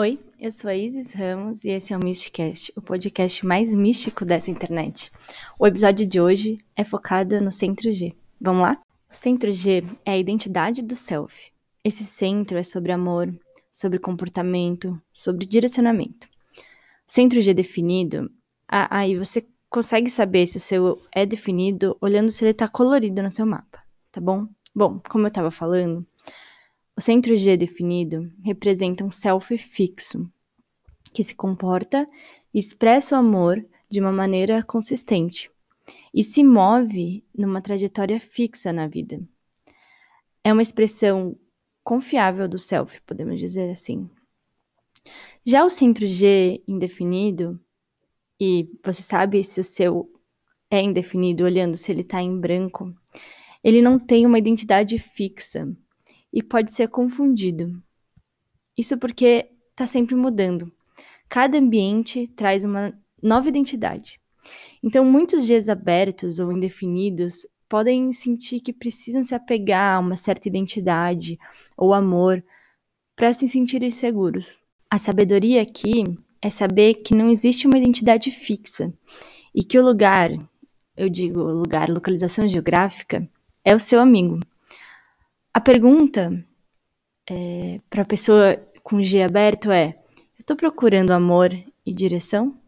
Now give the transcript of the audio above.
Oi, eu sou a Isis Ramos e esse é o Mysticast, o podcast mais místico dessa internet. O episódio de hoje é focado no Centro G. Vamos lá? O Centro G é a identidade do self. Esse centro é sobre amor, sobre comportamento, sobre direcionamento. Centro G definido, aí você consegue saber se o seu é definido olhando se ele está colorido no seu mapa, tá bom? Bom, como eu estava falando, o centro G definido representa um self fixo, que se comporta e expressa o amor de uma maneira consistente e se move numa trajetória fixa na vida. É uma expressão confiável do self, podemos dizer assim. Já o centro G indefinido, e você sabe se o seu é indefinido olhando se ele está em branco, ele não tem uma identidade fixa e pode ser confundido. Isso porque está sempre mudando. Cada ambiente traz uma nova identidade. Então, muitos dias abertos ou indefinidos podem sentir que precisam se apegar a uma certa identidade ou amor para se sentirem seguros. A sabedoria aqui é saber que não existe uma identidade fixa e que o lugar, eu digo lugar, localização geográfica, é o seu amigo. A pergunta é, para a pessoa com G aberto é: eu estou procurando amor e direção?